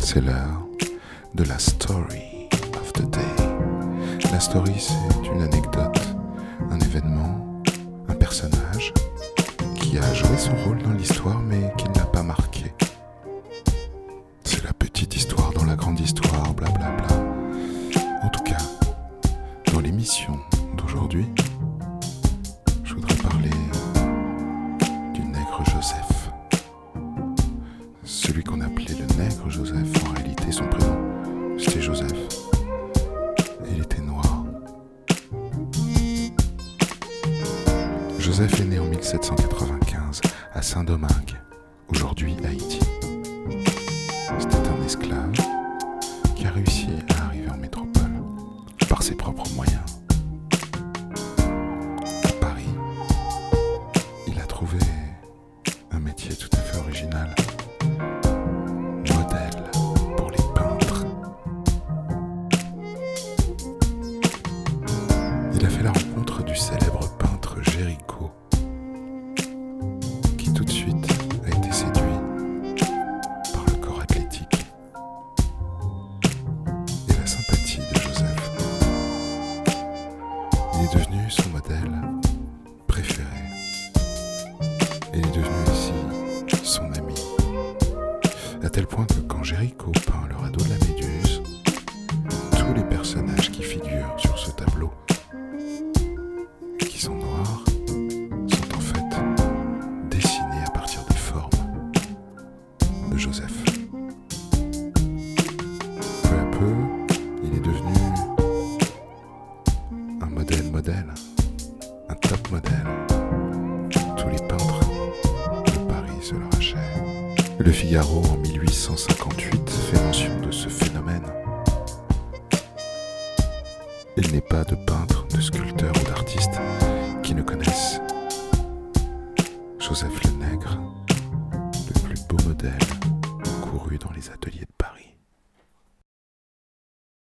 C'est l'heure de la story of the day. La story, c'est une anecdote, un événement, un personnage qui a joué son rôle dans l'histoire mais qui ne l'a pas marqué. C'est la petite histoire dans la grande histoire, blablabla. En tout cas, dans l'émission d'aujourd'hui, je voudrais parler du nègre Joseph. Qu'on appelait le nègre Joseph, en réalité son prénom, c'était Joseph. Il était noir. Joseph est né en 1795 à Saint-Domingue, aujourd'hui Haïti. C'était un esclave qui a réussi fait la rencontre du célèbre peintre Géricault, qui tout de suite a été séduit par le corps athlétique et la sympathie de Joseph. Il est devenu son modèle préféré. Et il est devenu aussi son ami. À tel point que quand Géricault peint le radeau de la Méduse, tous les personnages qui figurent sur Joseph. Peu à peu, il est devenu un modèle modèle, un top modèle. Tous les peintres de Paris se le rachètent. Le Figaro en 1858 fait mention de ce phénomène. Il n'est pas de peintre, de sculpteur ou d'artiste qui ne connaissent Joseph le Nègre, le plus beau modèle dans les ateliers de Paris.